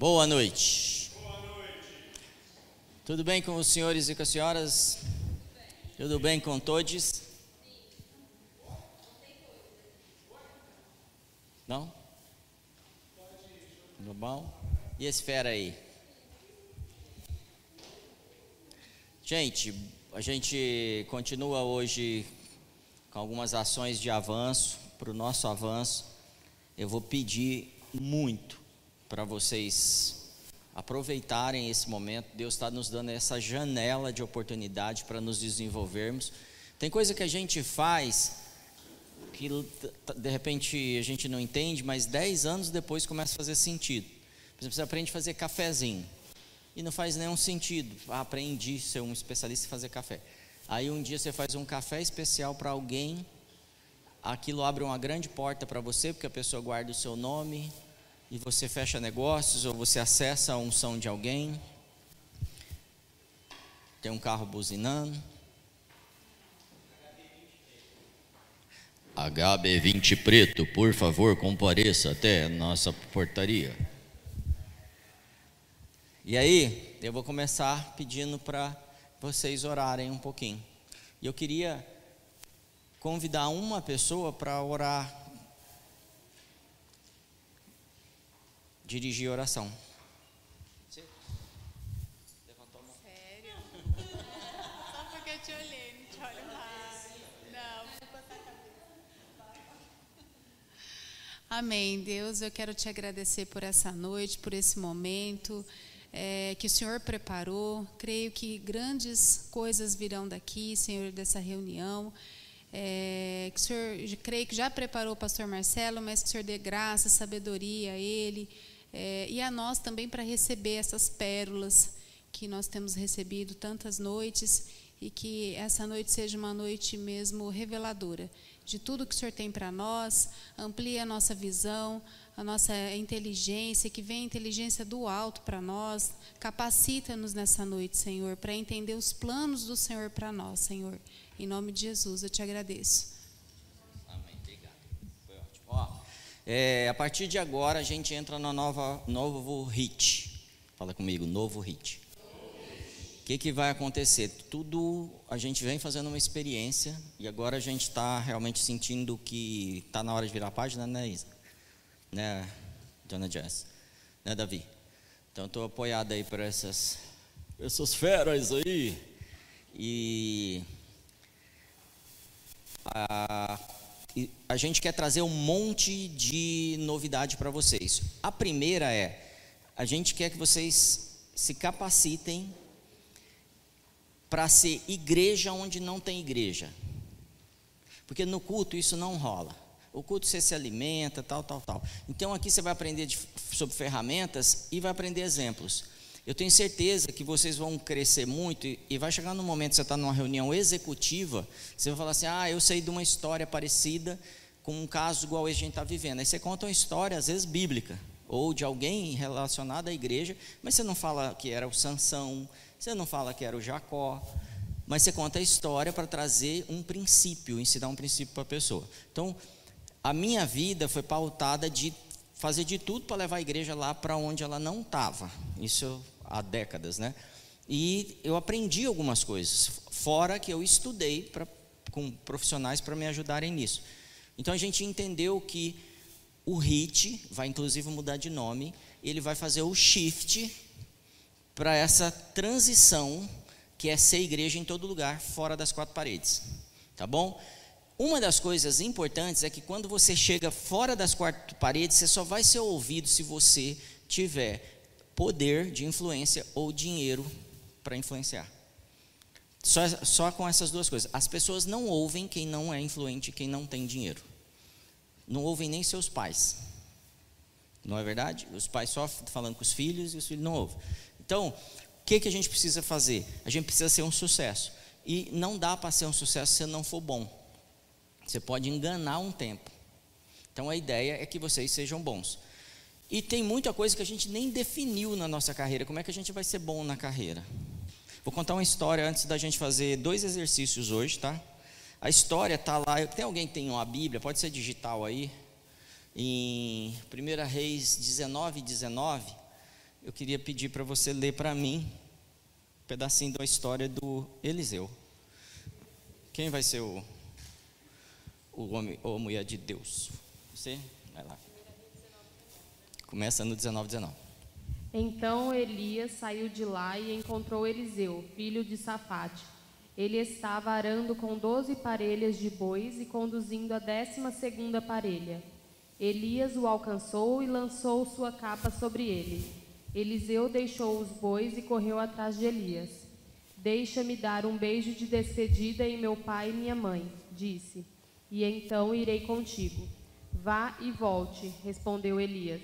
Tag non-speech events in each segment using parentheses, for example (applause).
Boa noite. Tudo bem com os senhores e com as senhoras? Tudo bem com todos? Não? Tudo bom? E esse fera aí? Gente, a gente continua hoje com algumas ações de avanço, para o nosso avanço. Eu vou pedir muito para vocês aproveitarem esse momento. Deus está nos dando essa janela de oportunidade para nos desenvolvermos. Tem coisa que a gente faz que de repente a gente não entende, mas dez anos depois começa a fazer sentido. Por exemplo, você aprende a fazer cafezinho e não faz nenhum sentido. Ah, aprendi a ser um especialista em fazer café. Aí um dia você faz um café especial para alguém, aquilo abre uma grande porta para você, porque a pessoa guarda o seu nome, e você fecha negócios ou você acessa a unção de alguém. Tem um carro buzinando. HB20 preto, por favor, compareça até nossa portaria. E aí, eu vou começar pedindo para vocês orarem um pouquinho. E eu queria convidar uma pessoa para orar dirigir oração. Sério? (laughs) Só porque eu te olhei, não te olho mais. Não, Amém. Deus, eu quero te agradecer por essa noite, por esse momento é, que o Senhor preparou. Creio que grandes coisas virão daqui, Senhor, dessa reunião. É, que o Senhor, creio que já preparou o pastor Marcelo, mas que o Senhor dê graça, sabedoria a ele é, e a nós também para receber essas pérolas que nós temos recebido tantas noites e que essa noite seja uma noite mesmo reveladora de tudo que o Senhor tem para nós, amplie a nossa visão, a nossa inteligência, que venha a inteligência do alto para nós, capacita-nos nessa noite, Senhor, para entender os planos do Senhor para nós, Senhor. Em nome de Jesus, eu te agradeço. É, a partir de agora a gente entra no nova, novo hit. Fala comigo, novo hit. O que, que vai acontecer? Tudo a gente vem fazendo uma experiência e agora a gente está realmente sentindo que está na hora de virar a página, né, Isa? Né, Dona Jess? Né, Davi? Então estou apoiado aí por essas, essas feras aí. E a a gente quer trazer um monte de novidade para vocês. A primeira é: a gente quer que vocês se capacitem para ser igreja onde não tem igreja. Porque no culto isso não rola. O culto você se alimenta, tal, tal, tal. Então aqui você vai aprender de, sobre ferramentas e vai aprender exemplos. Eu tenho certeza que vocês vão crescer muito e, vai chegar no momento que você está numa reunião executiva, você vai falar assim: ah, eu sei de uma história parecida com um caso igual a gente está vivendo. Aí você conta uma história, às vezes bíblica, ou de alguém relacionado à igreja, mas você não fala que era o Sansão, você não fala que era o Jacó, mas você conta a história para trazer um princípio, ensinar um princípio para a pessoa. Então, a minha vida foi pautada de fazer de tudo para levar a igreja lá para onde ela não estava. Isso há décadas, né? E eu aprendi algumas coisas, fora que eu estudei pra, com profissionais para me ajudarem nisso. Então a gente entendeu que o HIT vai inclusive mudar de nome, ele vai fazer o shift para essa transição que é ser igreja em todo lugar, fora das quatro paredes. Tá bom? Uma das coisas importantes é que quando você chega fora das quatro paredes, você só vai ser ouvido se você tiver poder de influência ou dinheiro para influenciar. Só, só com essas duas coisas. As pessoas não ouvem quem não é influente, quem não tem dinheiro. Não ouvem nem seus pais. Não é verdade? Os pais só falando com os filhos e os filhos não ouvem. Então, o que, que a gente precisa fazer? A gente precisa ser um sucesso. E não dá para ser um sucesso se não for bom. Você pode enganar um tempo. Então a ideia é que vocês sejam bons. E tem muita coisa que a gente nem definiu na nossa carreira. Como é que a gente vai ser bom na carreira? Vou contar uma história antes da gente fazer dois exercícios hoje, tá? A história está lá. Tem alguém que tem uma Bíblia? Pode ser digital aí. Em 1 Reis 19, 19, eu queria pedir para você ler para mim um pedacinho da história do Eliseu. Quem vai ser o, o homem ou mulher de Deus? Você? Vai lá. Começa no 19, 19. Então Elias saiu de lá e encontrou Eliseu, filho de Safate. Ele estava arando com doze parelhas de bois e conduzindo a décima segunda parelha. Elias o alcançou e lançou sua capa sobre ele. Eliseu deixou os bois e correu atrás de Elias. Deixa-me dar um beijo de despedida em meu pai e minha mãe, disse, e então irei contigo. Vá e volte, respondeu Elias.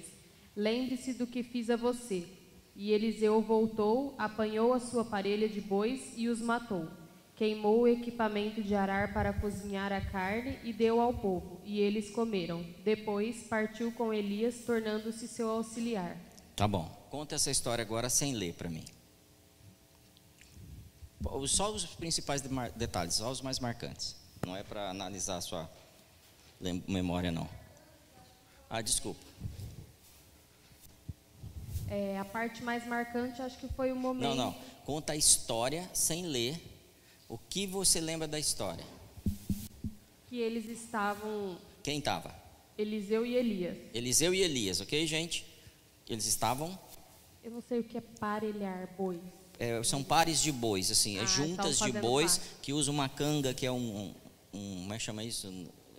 Lembre-se do que fiz a você. E Eliseu voltou, apanhou a sua parelha de bois e os matou queimou o equipamento de arar para cozinhar a carne e deu ao povo, e eles comeram. Depois partiu com Elias, tornando-se seu auxiliar. Tá bom. Conta essa história agora sem ler para mim. Só os principais detalhes, só os mais marcantes. Não é para analisar a sua memória, não. Ah, desculpa. É, a parte mais marcante acho que foi o momento. Não, não. Conta a história sem ler o que você lembra da história? Que eles estavam. Quem estava? Eliseu e Elias. Eliseu e Elias, ok, gente? Eles estavam. Eu não sei o que é parelhar bois. É, são pares de bois, assim, é ah, juntas de bois par. que usam uma canga que é um, um, como é que chama isso?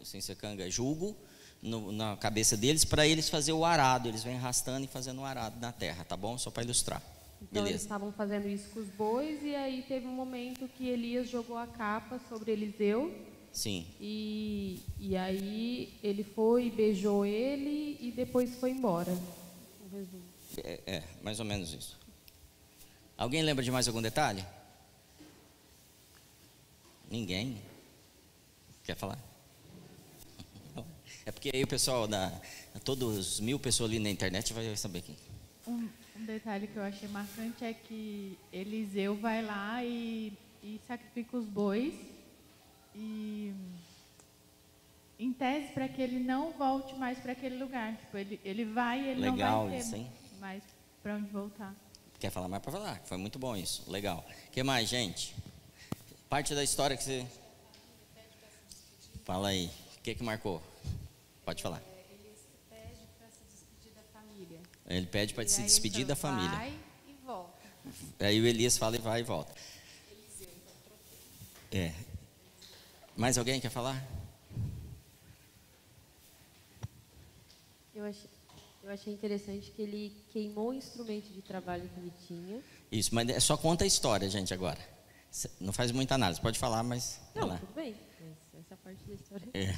Sem ser canga, é jugo no, na cabeça deles para eles fazer o arado. Eles vêm arrastando e fazendo o arado na terra, tá bom? Só para ilustrar. Então Beleza. eles estavam fazendo isso com os bois e aí teve um momento que Elias jogou a capa sobre Eliseu. Sim. E, e aí ele foi, beijou ele e depois foi embora. É, é, mais ou menos isso. Alguém lembra de mais algum detalhe? Ninguém? Quer falar? É porque aí o pessoal da. Todos os mil pessoas ali na internet vai saber quem. Um, um detalhe que eu achei marcante é que Eliseu vai lá e, e sacrifica os bois e em tese para que ele não volte mais para aquele lugar. Tipo, ele, ele vai e ele Legal não vai isso, hein? mais para onde voltar. Quer falar mais para falar? Foi muito bom isso. Legal. O que mais, gente? Parte da história que você. Fala aí. O que, que marcou? Pode falar. Ele pede para se despedir então, da família. Vai e volta. Aí o Elias fala e vai e volta. É. Mais alguém quer falar? Eu achei, eu achei interessante que ele queimou o instrumento de trabalho que ele tinha. Isso, mas é só conta a história, gente, agora. Não faz muita análise, pode falar, mas. Não, tudo bem. Parte da história. É.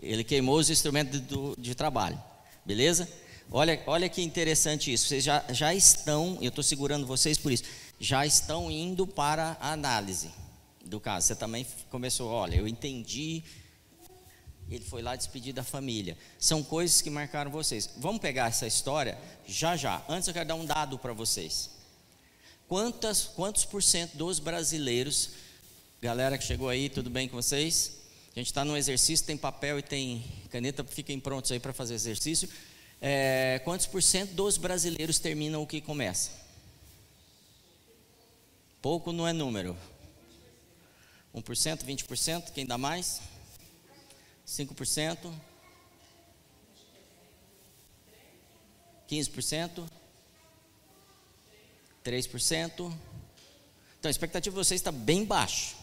Ele queimou os instrumentos de trabalho, beleza? Olha, olha que interessante isso. Vocês já, já estão, eu estou segurando vocês por isso, já estão indo para a análise do caso. Você também começou, olha, eu entendi. Ele foi lá despedir da família. São coisas que marcaram vocês. Vamos pegar essa história já já. Antes eu quero dar um dado para vocês. Quantas, quantos por cento dos brasileiros, galera que chegou aí, tudo bem com vocês? A gente está no exercício, tem papel e tem caneta, fiquem prontos aí para fazer exercício é, quantos por cento dos brasileiros terminam o que começa? Pouco não é número. 1%, 20%, quem dá mais? 5%? 15%? 3%? Então a expectativa de vocês está bem baixa.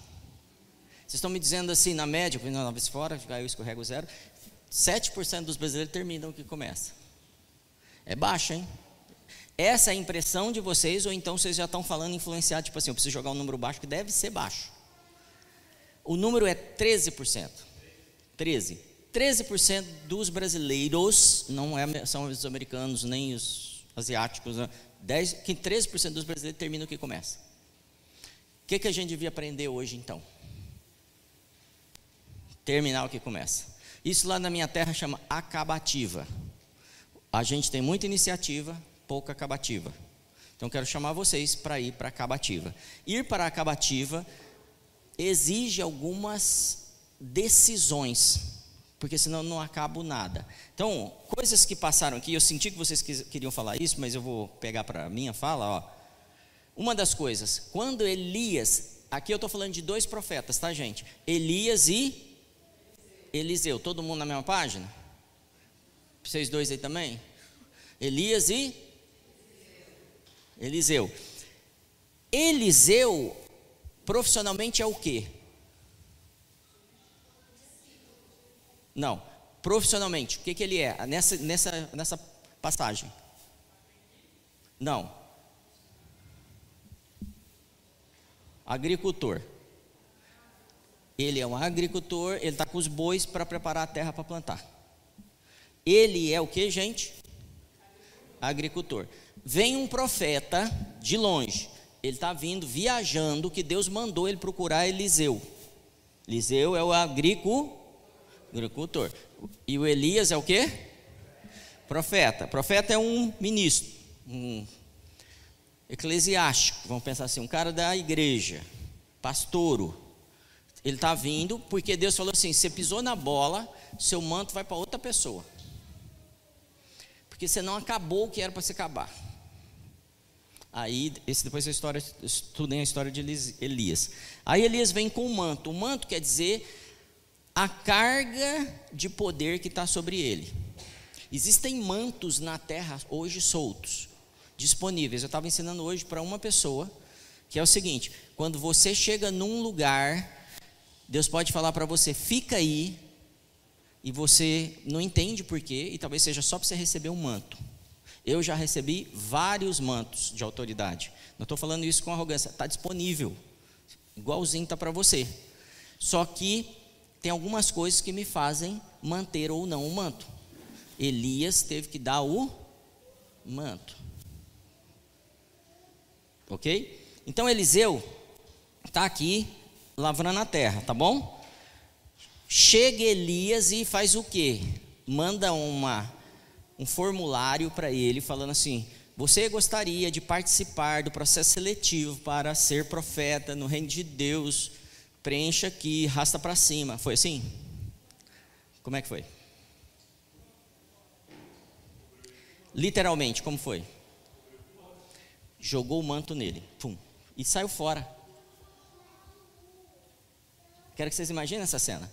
Vocês estão me dizendo assim, na média, não, não, fora, eu escorrego zero, 7% dos brasileiros terminam o que começa. É baixa, hein? Essa é a impressão de vocês, ou então vocês já estão falando influenciado, tipo assim, eu preciso jogar um número baixo que deve ser baixo. O número é 13%. 13. 13% dos brasileiros, não é, são os americanos nem os asiáticos, 10, que 13% dos brasileiros terminam o que começa. O que, que a gente devia aprender hoje então? Terminar o que começa. Isso lá na minha terra chama acabativa. A gente tem muita iniciativa, pouca acabativa. Então quero chamar vocês para ir para a acabativa. Ir para a acabativa exige algumas decisões porque senão não acabo nada. Então, coisas que passaram aqui, eu senti que vocês queriam falar isso, mas eu vou pegar para a minha fala, ó. Uma das coisas, quando Elias, aqui eu estou falando de dois profetas, tá, gente? Elias e Eliseu, todo mundo na mesma página? Vocês dois aí também? Elias e Eliseu. Eliseu, profissionalmente, é o quê? Não. Profissionalmente, o que, que ele é? Nessa, nessa, nessa passagem. Não. Agricultor. Ele é um agricultor, ele está com os bois para preparar a terra para plantar. Ele é o que, gente? Agricultor. Vem um profeta de longe. Ele está vindo, viajando, que Deus mandou ele procurar Eliseu. Eliseu é o agricultor agricultor. E o Elias é o quê? Profeta. Profeta é um ministro, um eclesiástico, vamos pensar assim, um cara da igreja, pastouro. Ele está vindo porque Deus falou assim: você pisou na bola, seu manto vai para outra pessoa. Porque você não acabou o que era para se acabar. Aí, esse, depois a história, estudem a história de Elias. Aí Elias vem com o manto. O manto quer dizer a carga de poder que está sobre ele. Existem mantos na terra hoje soltos, disponíveis. Eu estava ensinando hoje para uma pessoa que é o seguinte: quando você chega num lugar, Deus pode falar para você, fica aí, e você não entende porquê, e talvez seja só para você receber um manto. Eu já recebi vários mantos de autoridade. Não estou falando isso com arrogância, está disponível, igualzinho está para você. Só que tem algumas coisas que me fazem manter ou não o manto. Elias teve que dar o manto. Ok? Então Eliseu está aqui lavrando a terra, tá bom? Chega Elias e faz o quê? Manda uma, um formulário para ele falando assim: Você gostaria de participar do processo seletivo para ser profeta no reino de Deus? preencha aqui, rasta para cima. Foi assim? Como é que foi? Literalmente, como foi? Jogou o manto nele, pum, e saiu fora. Quero que vocês imaginem essa cena.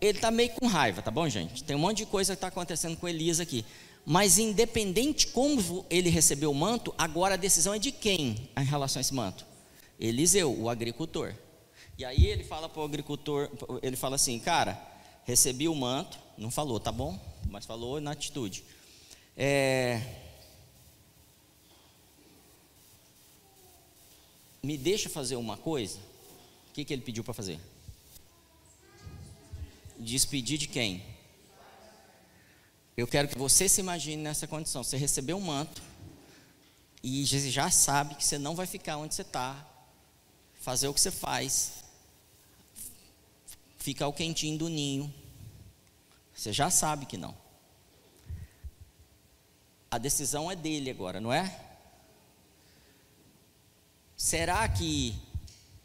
Ele está meio com raiva, tá bom, gente? Tem um monte de coisa que está acontecendo com Elias aqui. Mas independente como ele recebeu o manto, agora a decisão é de quem em relação a esse manto? Eliseu, o agricultor. E aí ele fala para o agricultor, ele fala assim, cara, recebi o manto, não falou, tá bom? Mas falou na atitude. É, me deixa fazer uma coisa. O que, que ele pediu para fazer? Despedir de quem? Eu quero que você se imagine nessa condição. Você recebeu um manto e já sabe que você não vai ficar onde você está fazer o que você faz, ficar o quentinho do ninho. Você já sabe que não. A decisão é dele agora, não é? Será que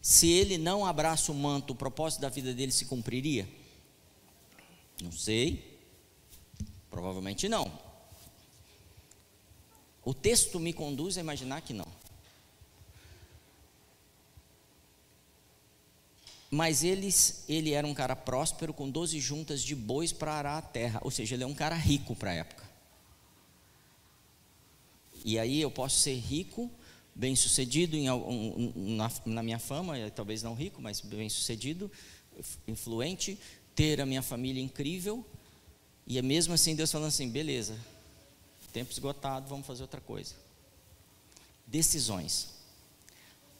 se ele não abraça o manto, o propósito da vida dele se cumpriria? Não sei. Provavelmente não. O texto me conduz a imaginar que não. Mas eles, ele era um cara próspero com 12 juntas de bois para arar a terra. Ou seja, ele é um cara rico para a época. E aí eu posso ser rico, bem sucedido em, na, na minha fama, talvez não rico, mas bem sucedido, influente, ter a minha família incrível. E é mesmo assim Deus falando assim: beleza, tempo esgotado, vamos fazer outra coisa. Decisões.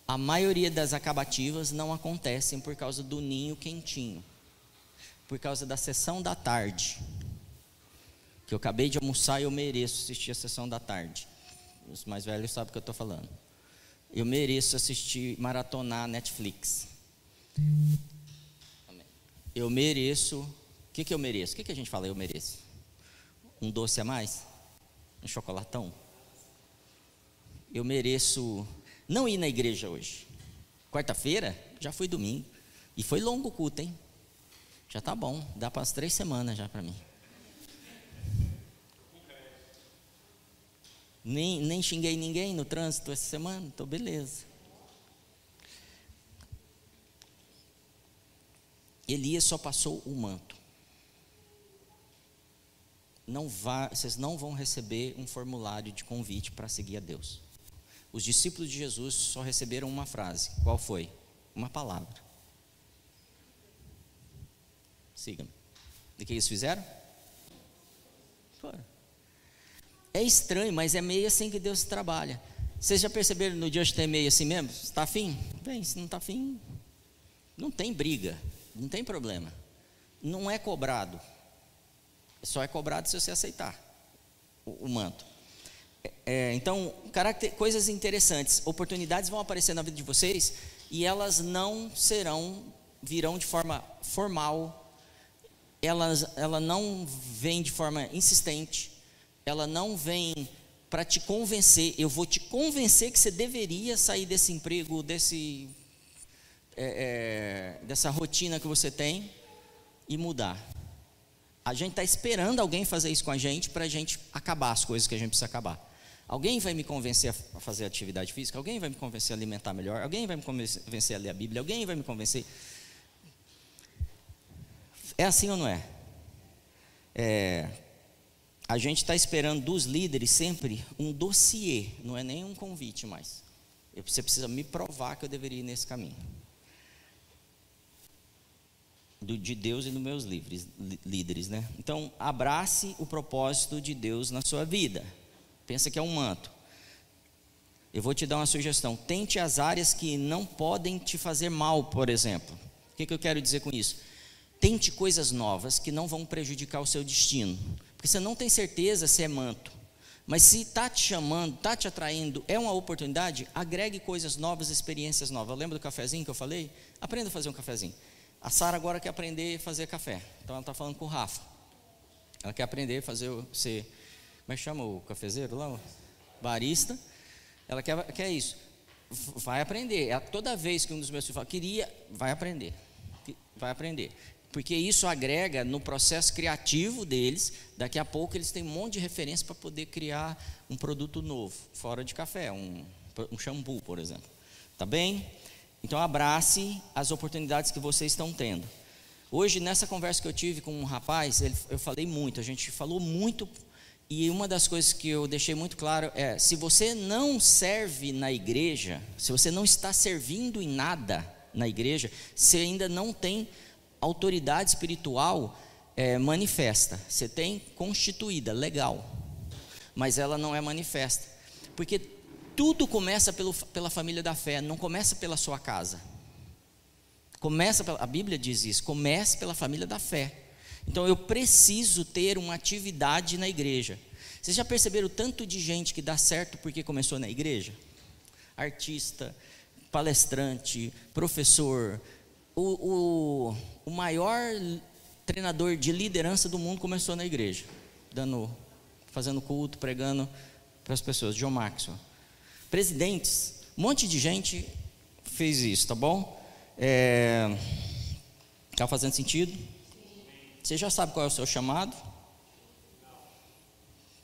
A maioria das acabativas não acontecem por causa do ninho quentinho, por causa da sessão da tarde. Que eu acabei de almoçar e eu mereço assistir a sessão da tarde. Os mais velhos sabem o que eu estou falando. Eu mereço assistir, maratonar Netflix. Eu mereço. O que, que eu mereço? O que, que a gente fala eu mereço? Um doce a mais? Um chocolatão? Eu mereço não ir na igreja hoje. Quarta-feira, já foi domingo. E foi longo o culto, hein? Já tá bom, dá para as três semanas já para mim. Nem, nem xinguei ninguém no trânsito essa semana, então beleza. Elias só passou o manto. Não vá, vocês não vão receber um formulário de convite para seguir a Deus. Os discípulos de Jesus só receberam uma frase. Qual foi? Uma palavra. Siga-me. E o que eles fizeram? Foram. É estranho, mas é meio assim que Deus trabalha. Vocês já perceberam no dia de ter meio assim mesmo? Está afim? Vem, se não está afim, não tem briga, não tem problema. Não é cobrado. Só é cobrado se você aceitar o, o manto. É, é então, coisas interessantes, oportunidades vão aparecer na vida de vocês e elas não serão, virão de forma formal, elas, ela não vem de forma insistente, ela não vem para te convencer. Eu vou te convencer que você deveria sair desse emprego, desse, é, é, dessa rotina que você tem e mudar. A gente está esperando alguém fazer isso com a gente para a gente acabar as coisas que a gente precisa acabar. Alguém vai me convencer a fazer atividade física? Alguém vai me convencer a alimentar melhor? Alguém vai me convencer a ler a Bíblia? Alguém vai me convencer? É assim ou não é? é a gente está esperando dos líderes sempre um dossiê, não é nem um convite mais. Você precisa me provar que eu deveria ir nesse caminho. Do, de Deus e dos meus livres, líderes, né? Então, abrace o propósito de Deus na sua vida. Pensa que é um manto. Eu vou te dar uma sugestão. Tente as áreas que não podem te fazer mal, por exemplo. O que, que eu quero dizer com isso? Tente coisas novas que não vão prejudicar o seu destino. Porque você não tem certeza se é manto. Mas se está te chamando, está te atraindo, é uma oportunidade, agregue coisas novas, experiências novas. Lembra do cafezinho que eu falei? Aprenda a fazer um cafezinho. A Sara agora quer aprender a fazer café. Então ela está falando com o Rafa. Ela quer aprender a fazer. Ser, como é que chama o cafezeiro lá? Barista. Ela quer, quer isso. Vai aprender. Toda vez que um dos meus filhos fala, queria, vai aprender. Vai aprender porque isso agrega no processo criativo deles. Daqui a pouco eles têm um monte de referência para poder criar um produto novo, fora de café, um, um shampoo, por exemplo. Tá bem? Então abrace as oportunidades que vocês estão tendo. Hoje, nessa conversa que eu tive com um rapaz, ele, eu falei muito, a gente falou muito, e uma das coisas que eu deixei muito claro é: se você não serve na igreja, se você não está servindo em nada na igreja, você ainda não tem autoridade espiritual é, manifesta. Você tem constituída, legal. Mas ela não é manifesta. Porque tudo começa pelo, pela família da fé, não começa pela sua casa. Começa pela, a Bíblia diz isso, comece pela família da fé. Então eu preciso ter uma atividade na igreja. Vocês já perceberam o tanto de gente que dá certo porque começou na igreja? Artista, palestrante, professor, o, o, o maior treinador de liderança do mundo começou na igreja, dando, fazendo culto, pregando para as pessoas, John Maxwell. Presidentes, um monte de gente fez isso, tá bom? É, tá fazendo sentido? Você já sabe qual é o seu chamado?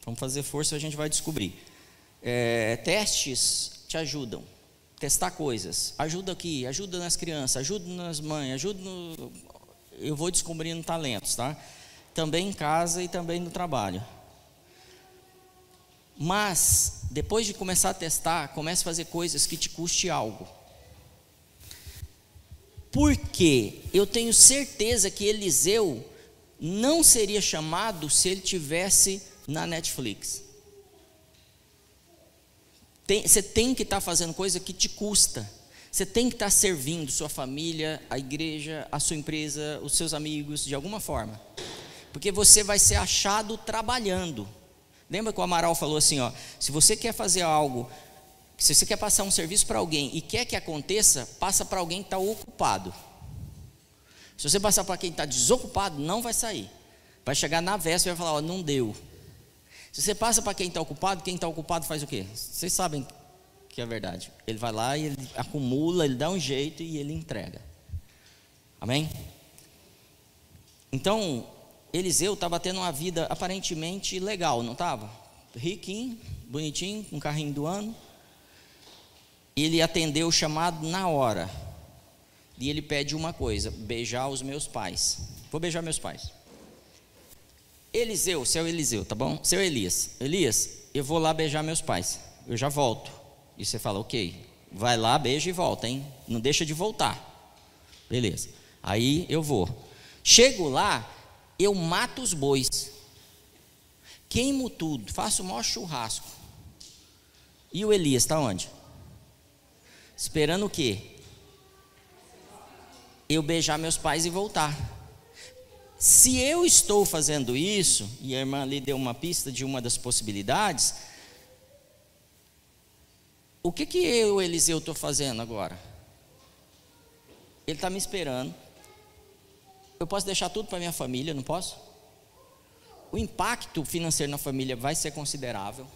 Vamos fazer força e a gente vai descobrir. É, testes te ajudam testar coisas. Ajuda aqui, ajuda nas crianças, ajuda nas mães, ajuda no... Eu vou descobrindo talentos, tá? Também em casa e também no trabalho. Mas, depois de começar a testar, comece a fazer coisas que te custe algo. Porque eu tenho certeza que Eliseu não seria chamado se ele tivesse na Netflix. Tem, você tem que estar tá fazendo coisa que te custa. Você tem que estar tá servindo sua família, a igreja, a sua empresa, os seus amigos, de alguma forma. Porque você vai ser achado trabalhando. Lembra que o Amaral falou assim: ó, se você quer fazer algo, se você quer passar um serviço para alguém e quer que aconteça, passa para alguém que está ocupado. Se você passar para quem está desocupado, não vai sair. Vai chegar na véspera e vai falar: ó, não deu. Se você passa para quem está ocupado, quem está ocupado faz o quê? Vocês sabem que é verdade. Ele vai lá e ele acumula, ele dá um jeito e ele entrega. Amém? Então, Eliseu estava tendo uma vida aparentemente legal, não estava? Riquinho, bonitinho, com um carrinho do ano. Ele atendeu o chamado na hora. E ele pede uma coisa: beijar os meus pais. Vou beijar meus pais. Eliseu, seu Eliseu, tá bom? Seu Elias. Elias, eu vou lá beijar meus pais. Eu já volto. E você fala, ok. Vai lá, beija e volta, hein? Não deixa de voltar. Beleza. Aí eu vou. Chego lá, eu mato os bois. Queimo tudo, faço o maior churrasco. E o Elias está onde? Esperando o quê? Eu beijar meus pais e voltar. Se eu estou fazendo isso, e a irmã ali deu uma pista de uma das possibilidades, o que que eu, Eliseu, estou fazendo agora? Ele está me esperando. Eu posso deixar tudo para minha família, não posso? O impacto financeiro na família vai ser considerável.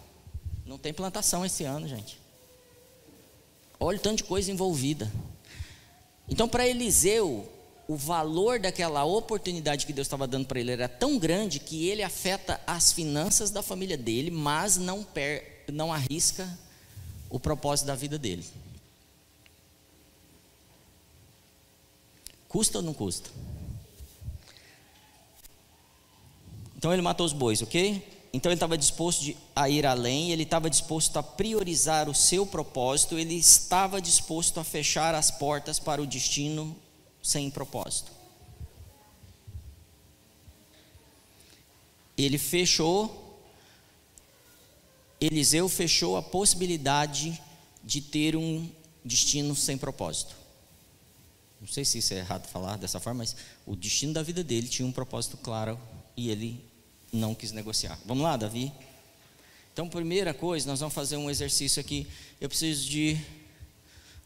Não tem plantação esse ano, gente. Olha o tanto de coisa envolvida. Então, para Eliseu, o valor daquela oportunidade que Deus estava dando para ele era tão grande que ele afeta as finanças da família dele, mas não, per, não arrisca o propósito da vida dele. Custa ou não custa? Então ele matou os bois, ok? Então ele estava disposto a ir além, ele estava disposto a priorizar o seu propósito, ele estava disposto a fechar as portas para o destino sem propósito. Ele fechou, Eliseu fechou a possibilidade de ter um destino sem propósito. Não sei se isso é errado falar dessa forma, mas o destino da vida dele tinha um propósito claro e ele não quis negociar. Vamos lá, Davi? Então, primeira coisa, nós vamos fazer um exercício aqui. Eu preciso de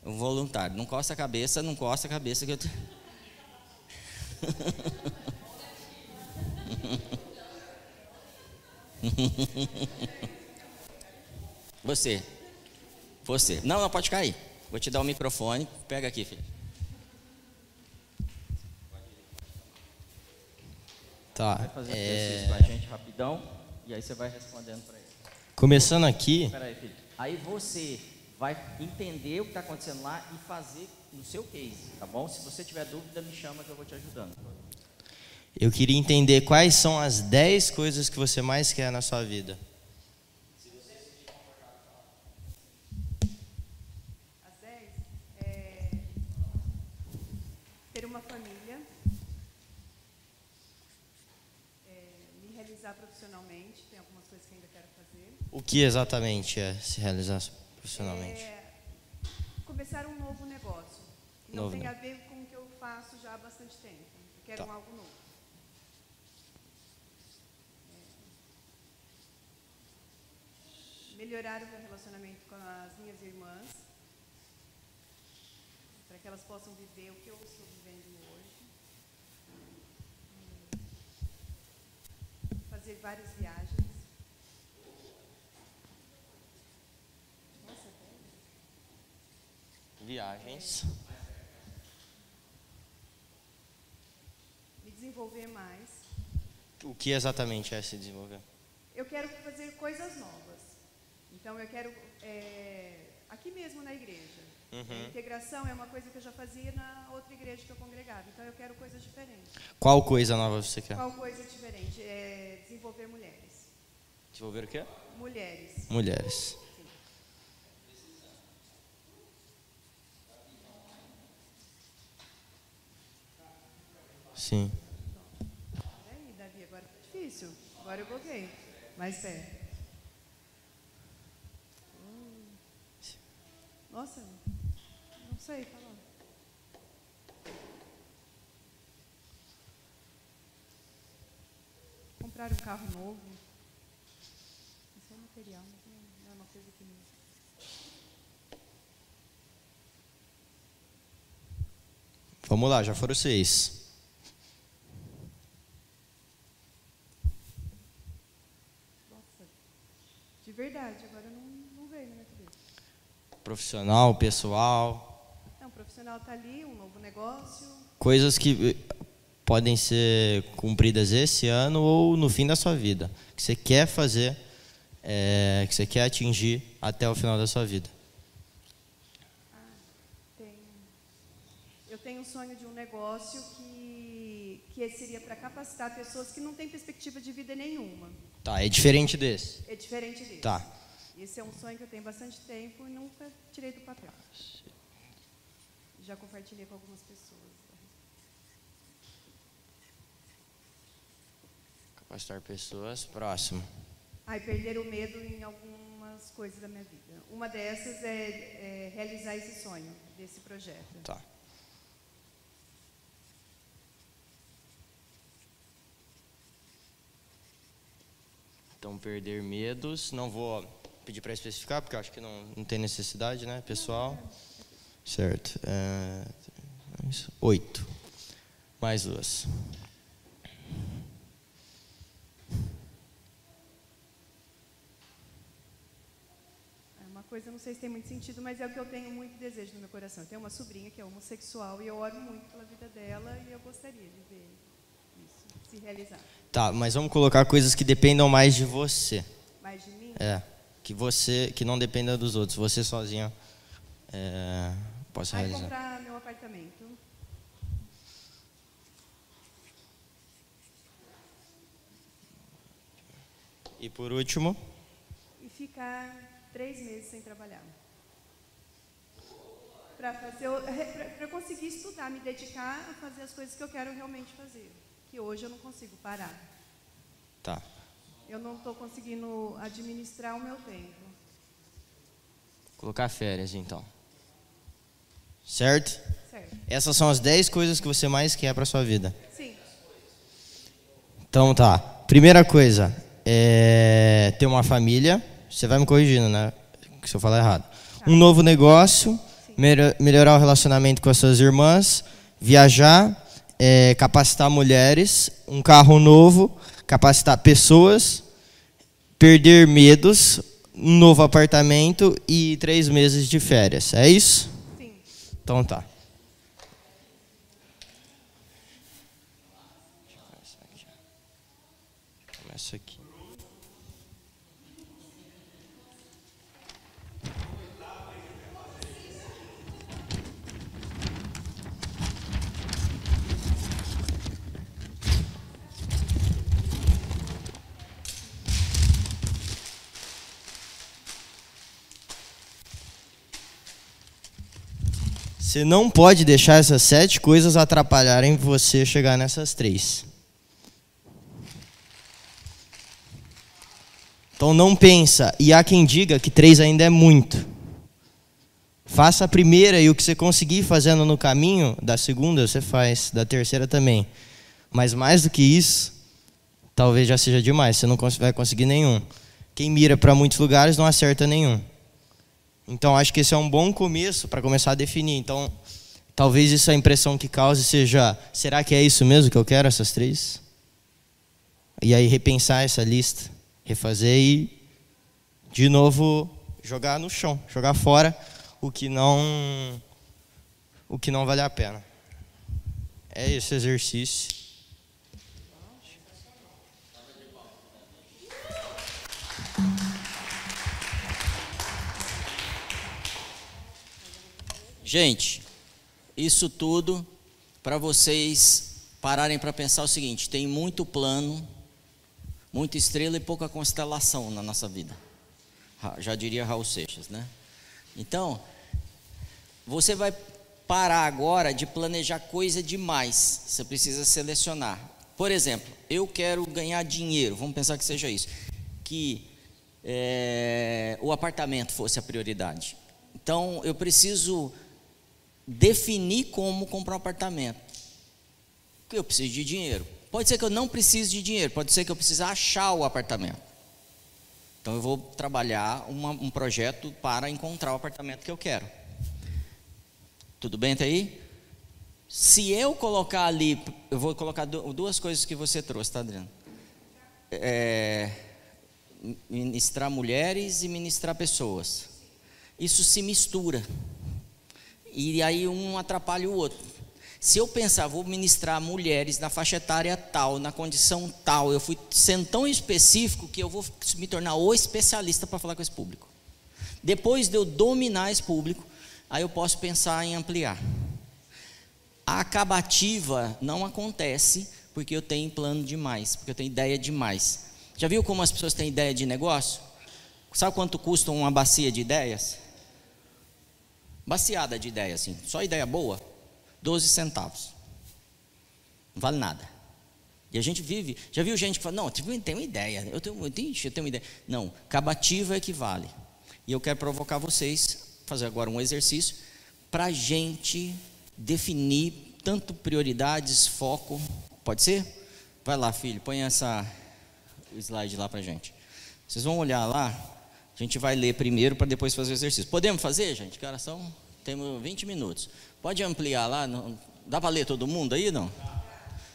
um voluntário. Não costa a cabeça, não costa a cabeça que eu. (laughs) Você. Você. Não, não pode cair. Vou te dar o microfone. Pega aqui, filho. Tá. Vai fazer um é... exercício com a gente rapidão. E aí você vai respondendo para ele. Começando aqui. Espera aí, filho. Aí você vai entender o que está acontecendo lá e fazer no seu case, tá bom? Se você tiver dúvida, me chama que eu vou te ajudando. Eu queria entender quais são as 10 coisas que você mais quer na sua vida. As 10 é ter uma família, é, me realizar profissionalmente, tem algumas coisas que ainda quero fazer. O que exatamente é se realizar profissionalmente? É, começar um novo negócio. que Não Novo tem a ne- ver com o que eu faço já há bastante tempo. Eu quero Tá. um algo novo. É, melhorar o meu relacionamento com as minhas irmãs. Para que elas possam viver o que eu estou vivendo hoje. Hum, Fazer várias viagens. Nossa, Viagens. me desenvolver mais. O que exatamente é se desenvolver? Eu quero fazer coisas novas. Então eu quero é, aqui mesmo na igreja. Uhum. Integração é uma coisa que eu já fazia na outra igreja que eu congregava. Então eu quero coisas diferentes. Qual coisa nova você quer? Qual coisa diferente? É desenvolver mulheres. Desenvolver o quê? Mulheres. Mulheres. Sim. Peraí, Davi, agora tá difícil. Agora eu bloqueei. Mais perto. Hum. Nossa, não sei falar. Comprar um carro novo. Isso é material, mas não- não é uma coisa que me... Vamos lá, já foram seis. Nossa, de verdade, agora não, não veio na minha cabeça. Profissional, pessoal. Então, o profissional está ali, um novo negócio. Coisas que. podem ser cumpridas esse ano ou no fim da sua vida, que você quer fazer, é, que você quer atingir até o final da sua vida? Tem- Eu tenho um sonho de um negócio que, que seria para capacitar pessoas que não têm perspectiva de vida nenhuma. Tá, é diferente desse. É diferente desse. Tá. Esse é um sonho que eu tenho bastante tempo e nunca tirei do papel. Já compartilhei com algumas pessoas. Capacitar pessoas, próximo. Ai, perder o medo em algumas coisas da minha vida. Uma dessas é, é realizar esse sonho, desse projeto. Tá. Então, perder medos. Não vou pedir para especificar, porque acho que não, não tem necessidade, né, pessoal? Certo. É, isso. Oito. Mais duas. É coisa, não sei se tem muito sentido, mas é o que eu tenho muito desejo no meu coração. Eu tenho uma sobrinha que é homossexual e eu oro muito pela vida dela e eu gostaria de ver isso se realizar. Tá, mas vamos colocar coisas que dependam mais de você. Mais de mim? É. Que você, que não dependa dos outros. Você sozinho é, possa Aí realizar. comprar meu apartamento. E por último, e ficar três meses sem trabalhar. Para fazer, (laughs) para eu conseguir estudar, me dedicar a fazer as coisas que eu quero realmente fazer, que hoje eu não consigo parar. tá. Eu não estou conseguindo administrar o meu tempo. Colocar férias, então. Certo? Certo? Essas são as 10 coisas que você mais quer para sua vida. Sim. Então tá. Primeira coisa é ter uma família. Você vai me corrigindo, né? Se eu falar errado. Um novo negócio, melho- melhorar o relacionamento com as suas irmãs, viajar, é, capacitar mulheres, um carro novo, capacitar pessoas, perder medos, um novo apartamento e três meses de férias. É isso? Sim. Então tá. Começa aqui. Você não pode deixar essas sete coisas atrapalharem você chegar nessas três. Então não pensa, e há quem diga que três ainda é muito. Faça a primeira e o que você conseguir fazendo no caminho, da segunda você faz, da terceira também. Mas mais do que isso, talvez já seja demais, você não vai conseguir nenhum. Quem mira para muitos lugares não acerta nenhum. Então acho que esse é um bom começo para começar a definir. Então, talvez isso a impressão que cause seja: será que é isso mesmo que eu quero, essas três? E aí repensar essa lista, refazer e, de novo, jogar no chão, jogar fora o que não, o que não vale a pena. É esse exercício. Gente, isso tudo para vocês pararem para pensar o seguinte: tem muito plano, muita estrela e pouca constelação na nossa vida. Já diria Raul Seixas, né? Então, você vai parar agora de planejar coisa demais. Você precisa selecionar. Por exemplo, eu quero ganhar dinheiro. Vamos pensar que seja isso. Que eh, o apartamento fosse a prioridade. Então, eu preciso definir como comprar um apartamento. Porque eu preciso de dinheiro. Pode ser que eu não precise de dinheiro, pode ser que eu precise achar o apartamento. Então eu vou trabalhar uma- um projeto para encontrar o apartamento que eu quero. Tudo bem até aí? Se eu colocar ali, eu vou colocar du- duas coisas que você trouxe, tá, Adriano? É, ministrar mulheres e ministrar pessoas. Isso se mistura. E aí um atrapalha o outro. Se eu pensar, vou ministrar mulheres na faixa etária tal, na condição tal, eu fui sendo tão específico que eu vou me tornar o especialista para falar com esse público. Depois de eu dominar esse público, aí eu posso pensar em ampliar. A acabativa não acontece porque eu tenho plano demais, porque eu tenho ideia demais. Já viu como as pessoas têm ideia de negócio? Sabe quanto custa uma bacia de ideias? Baciada de ideia, assim, só ideia boa, 12 centavos. Não vale nada. E a gente vive, já viu gente que fala, não, eu tenho uma ideia, eu tenho, eu tenho, eu tenho uma ideia. Não, cabativa equivale. E eu quero provocar vocês, fazer agora um exercício, para a gente definir tanto prioridades, foco. Pode ser? Vai lá, filho, põe essa o slide lá para gente. Vocês vão olhar lá, a gente vai ler primeiro para depois fazer o exercício. Podemos fazer, gente? Que são? Temos 20 minutos. Pode ampliar lá? Não, dá para ler todo mundo aí, não?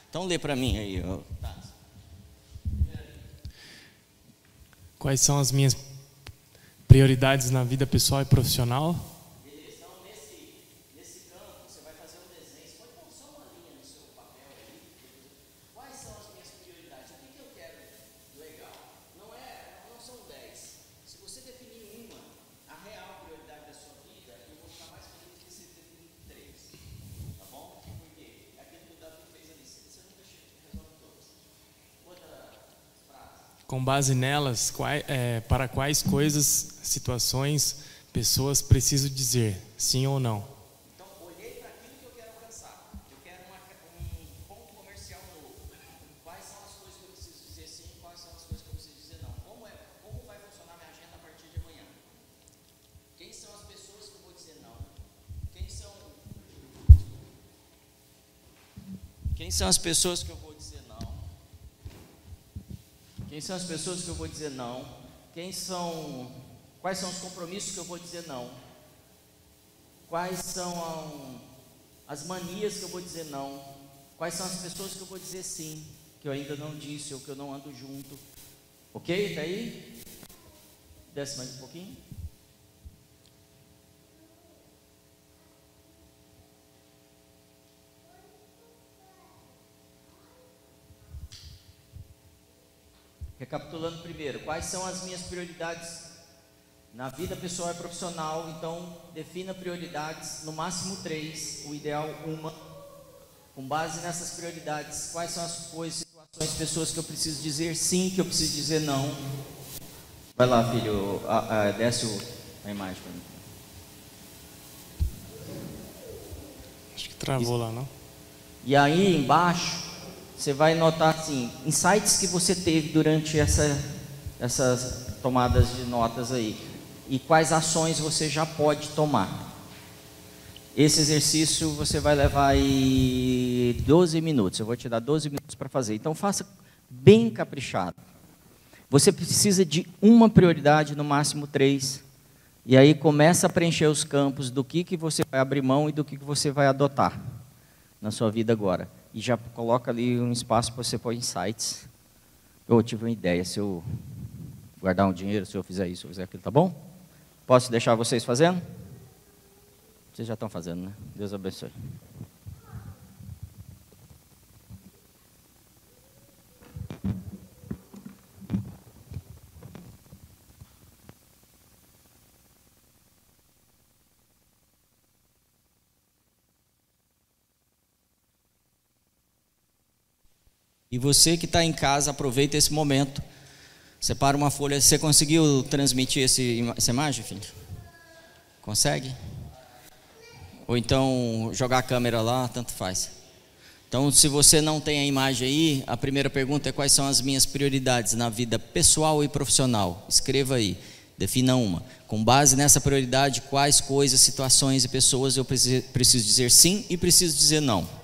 Então lê para mim aí. Quais são as minhas prioridades na vida pessoal e profissional? com base nelas, é, para quais coisas, situações, pessoas preciso dizer sim ou não. Então, olhei para aquilo que eu quero alcançar. Eu quero um ponto comercial novo. Quais são as coisas que eu preciso dizer sim, quais são as coisas que eu preciso dizer não. Como, é, como vai funcionar minha agenda a partir de amanhã? Quem são as pessoas que eu vou dizer não? Quem são. Quem são as pessoas que eu vou quem são as pessoas que eu vou dizer não? Quem são quais são os compromissos que eu vou dizer não? Quais são as manias que eu vou dizer não? Quais são as pessoas que eu vou dizer sim, que eu ainda não disse ou que eu não ando junto? OK? Tá aí? Desce mais um pouquinho. Recapitulando primeiro, quais são as minhas prioridades na vida pessoal e profissional? Então, defina prioridades, no máximo três, o ideal uma. Com base nessas prioridades, quais são as coisas, situações, pessoas que eu preciso dizer sim, que eu preciso dizer não? Vai lá, filho, a, a, desce a imagem para mim. Acho que travou lá, não? E aí embaixo você vai notar assim, insights que você teve durante essa, essas tomadas de notas aí e quais ações você já pode tomar. Esse exercício você vai levar aí 12 minutos. Eu vou te dar 12 minutos para fazer. Então faça bem caprichado. Você precisa de uma prioridade, no máximo três. E aí começa a preencher os campos do que, que você vai abrir mão e do que, que você vai adotar na sua vida agora e já coloca ali um espaço para você pôr insights. Eu tive uma ideia, se eu guardar um dinheiro, se eu fizer isso, se eu fizer aquilo, tá bom? Posso deixar vocês fazendo? Vocês já estão fazendo, né? Deus abençoe. E você que está em casa, aproveita esse momento. Separa uma folha. Você conseguiu transmitir esse, essa imagem, filho? Consegue? Ou então jogar a câmera lá, tanto faz. Então, se você não tem a imagem aí, a primeira pergunta é quais são as minhas prioridades na vida pessoal e profissional. Escreva aí, defina uma. Com base nessa prioridade, quais coisas, situações e pessoas eu preciso dizer sim e preciso dizer não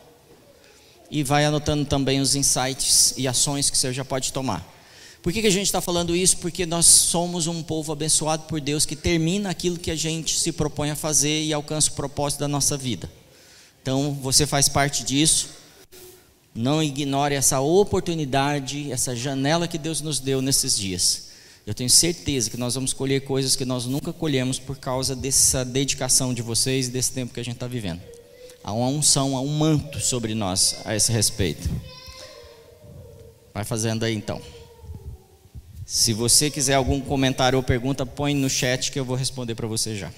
e vai anotando também os insights e ações que você já pode tomar. Por que, que a gente está falando isso? Porque nós somos um povo abençoado por Deus que termina aquilo que a gente se propõe a fazer e alcança o propósito da nossa vida. Então, você faz parte disso. Não ignore essa oportunidade, essa janela que Deus nos deu nesses dias. Eu tenho certeza que nós vamos colher coisas que nós nunca colhemos por causa dessa dedicação de vocês e desse tempo que a gente está vivendo. Há uma unção, há um manto sobre nós a esse respeito. Vai fazendo aí então. Se você quiser algum comentário ou pergunta, põe no chat que eu vou responder para você já.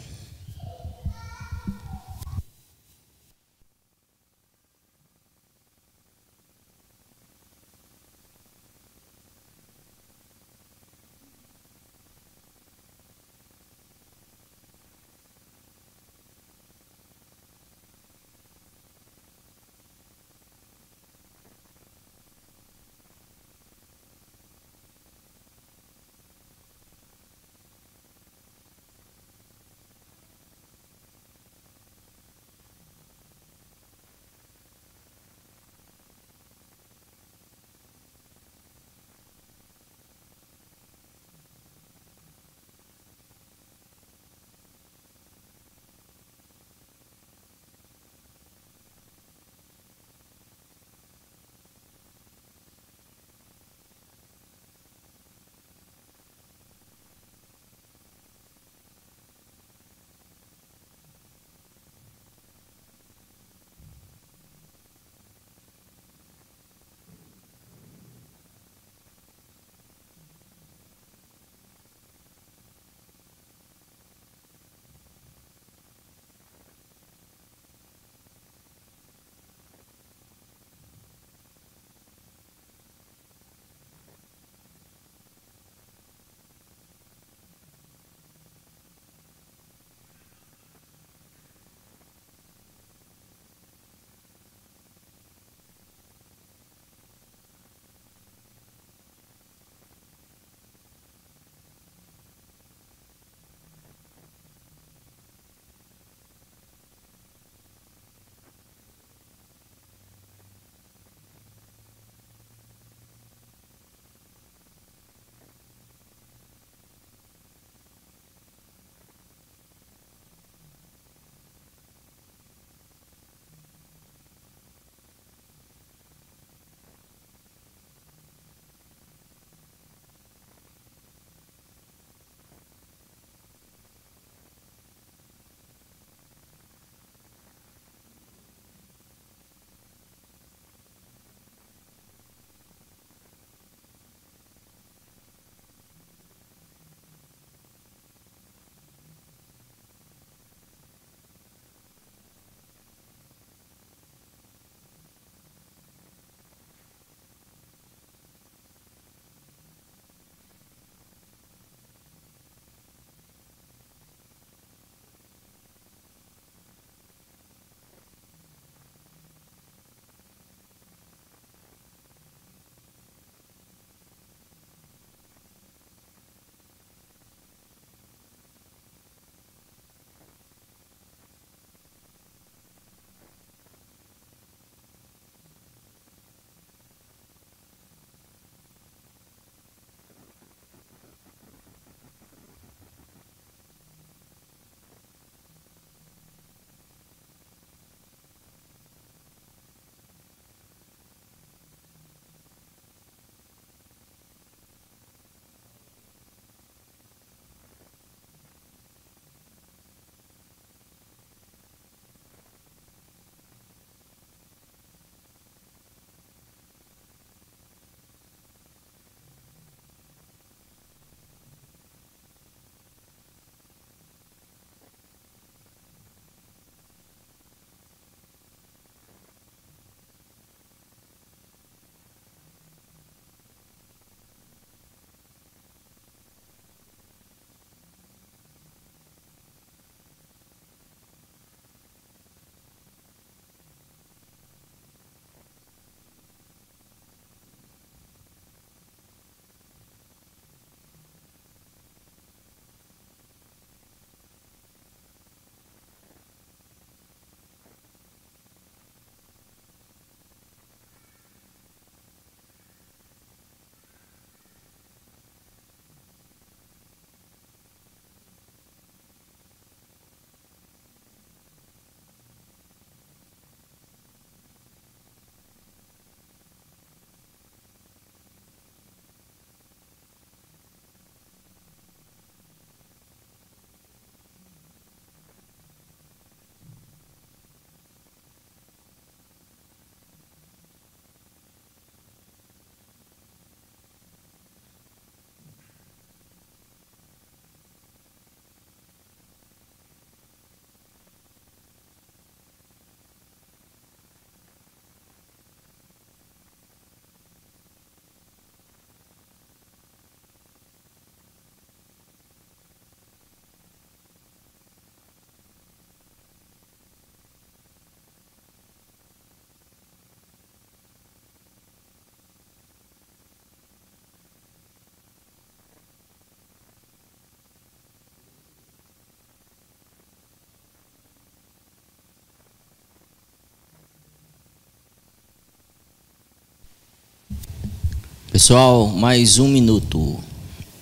Pessoal, mais um minuto.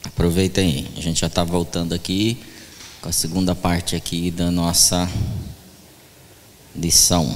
Aproveita aí. A gente já está voltando aqui com a segunda parte aqui da nossa lição.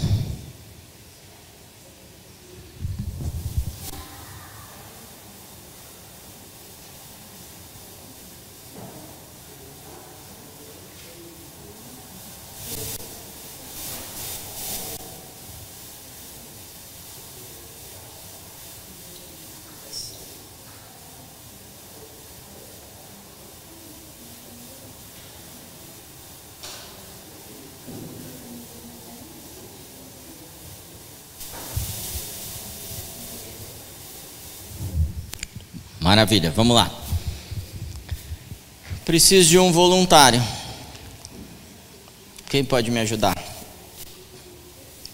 Maravilha, vamos lá. Preciso de um voluntário. Quem pode me ajudar?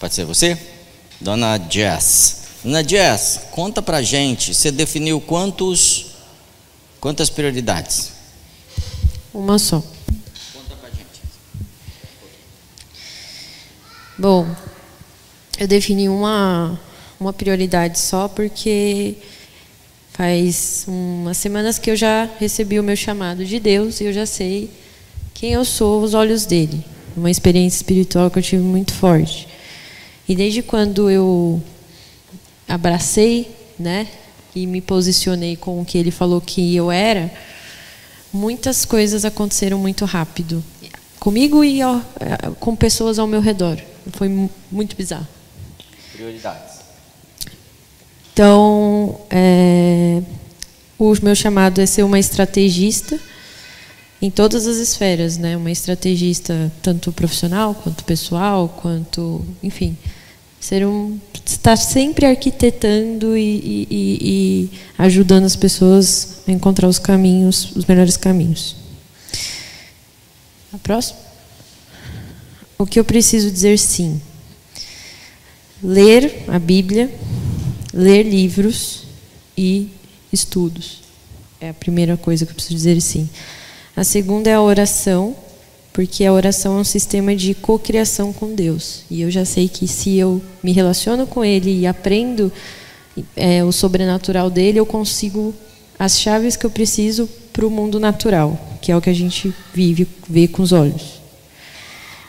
Pode ser você? Dona Jess. Dona Jess, conta pra gente, você definiu quantos quantas prioridades? Uma só. Conta pra gente. Bom, eu defini uma, uma prioridade só porque faz umas semanas que eu já recebi o meu chamado de Deus e eu já sei quem eu sou aos olhos dele. Uma experiência espiritual que eu tive muito forte. E desde quando eu abracei, né, e me posicionei com o que ele falou que eu era, muitas coisas aconteceram muito rápido. Comigo e ó, com pessoas ao meu redor. Foi mu- muito bizarro. Prioridades. Então, é, o meu chamado é ser uma estrategista em todas as esferas, né? Uma estrategista tanto profissional quanto pessoal, quanto, enfim, ser um estar sempre arquitetando e, e- e- ajudando as pessoas a encontrar os caminhos, os melhores caminhos. A próxima. O que eu preciso dizer sim? Ler a Bíblia, ler livros e estudos. É a primeira coisa que eu preciso dizer sim. A segunda é a oração, porque a oração é um sistema de cocriação com Deus. E eu já sei que se eu me relaciono com Ele e aprendo é, o sobrenatural dele, eu consigo as chaves que eu preciso para o mundo natural, que é o que a gente vive, vê com os olhos.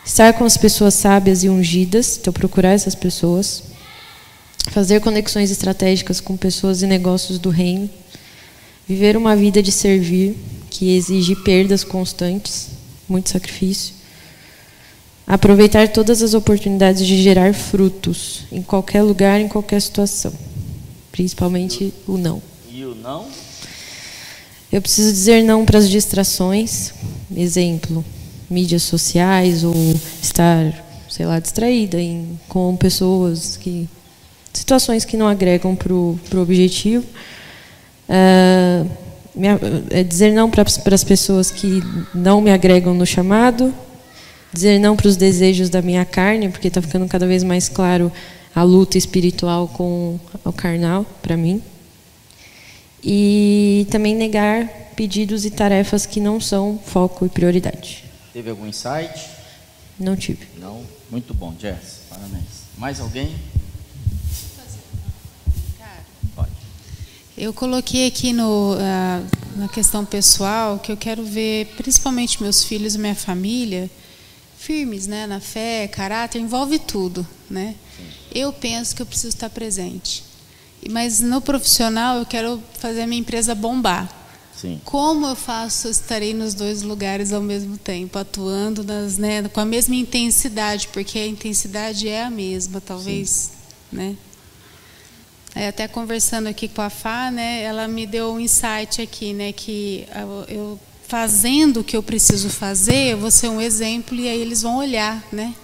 Estar com as pessoas sábias e ungidas, então procurar essas pessoas. Fazer conexões estratégicas com pessoas e negócios do reino. Viver uma vida de servir, que exige perdas constantes, muito sacrifício. Aproveitar todas as oportunidades de gerar frutos, em qualquer lugar, em qualquer situação. Principalmente o não. E o não? Eu preciso dizer não para as distrações. Exemplo, mídias sociais ou estar, sei lá, distraída em, com pessoas que. Situações que não agregam para o objetivo. Me- é dizer não para as pessoas que não me agregam no chamado. Dizer não para os desejos da minha carne, porque está ficando cada vez mais claro a luta espiritual com o carnal, para mim e também negar pedidos e tarefas que não são foco e prioridade. Teve algum insight? Não tive. Não? Muito bom, Jess. Parabéns. Mais alguém? Pode. Eu coloquei aqui no, ah, na questão pessoal que eu quero ver, principalmente meus filhos e minha família, firmes né, na fé, caráter, envolve tudo. Né? Eu penso que eu preciso estar presente. Mas no profissional eu quero fazer a minha empresa bombar. Sim. Como eu faço, eu estarei nos dois lugares ao mesmo tempo, atuando nas, né, com a mesma intensidade, porque a intensidade é a mesma, talvez, né? Até conversando aqui com a Fá, né, ela me deu um insight aqui, né, que eu, fazendo o que eu preciso fazer, eu vou ser um exemplo e aí eles vão olhar, né?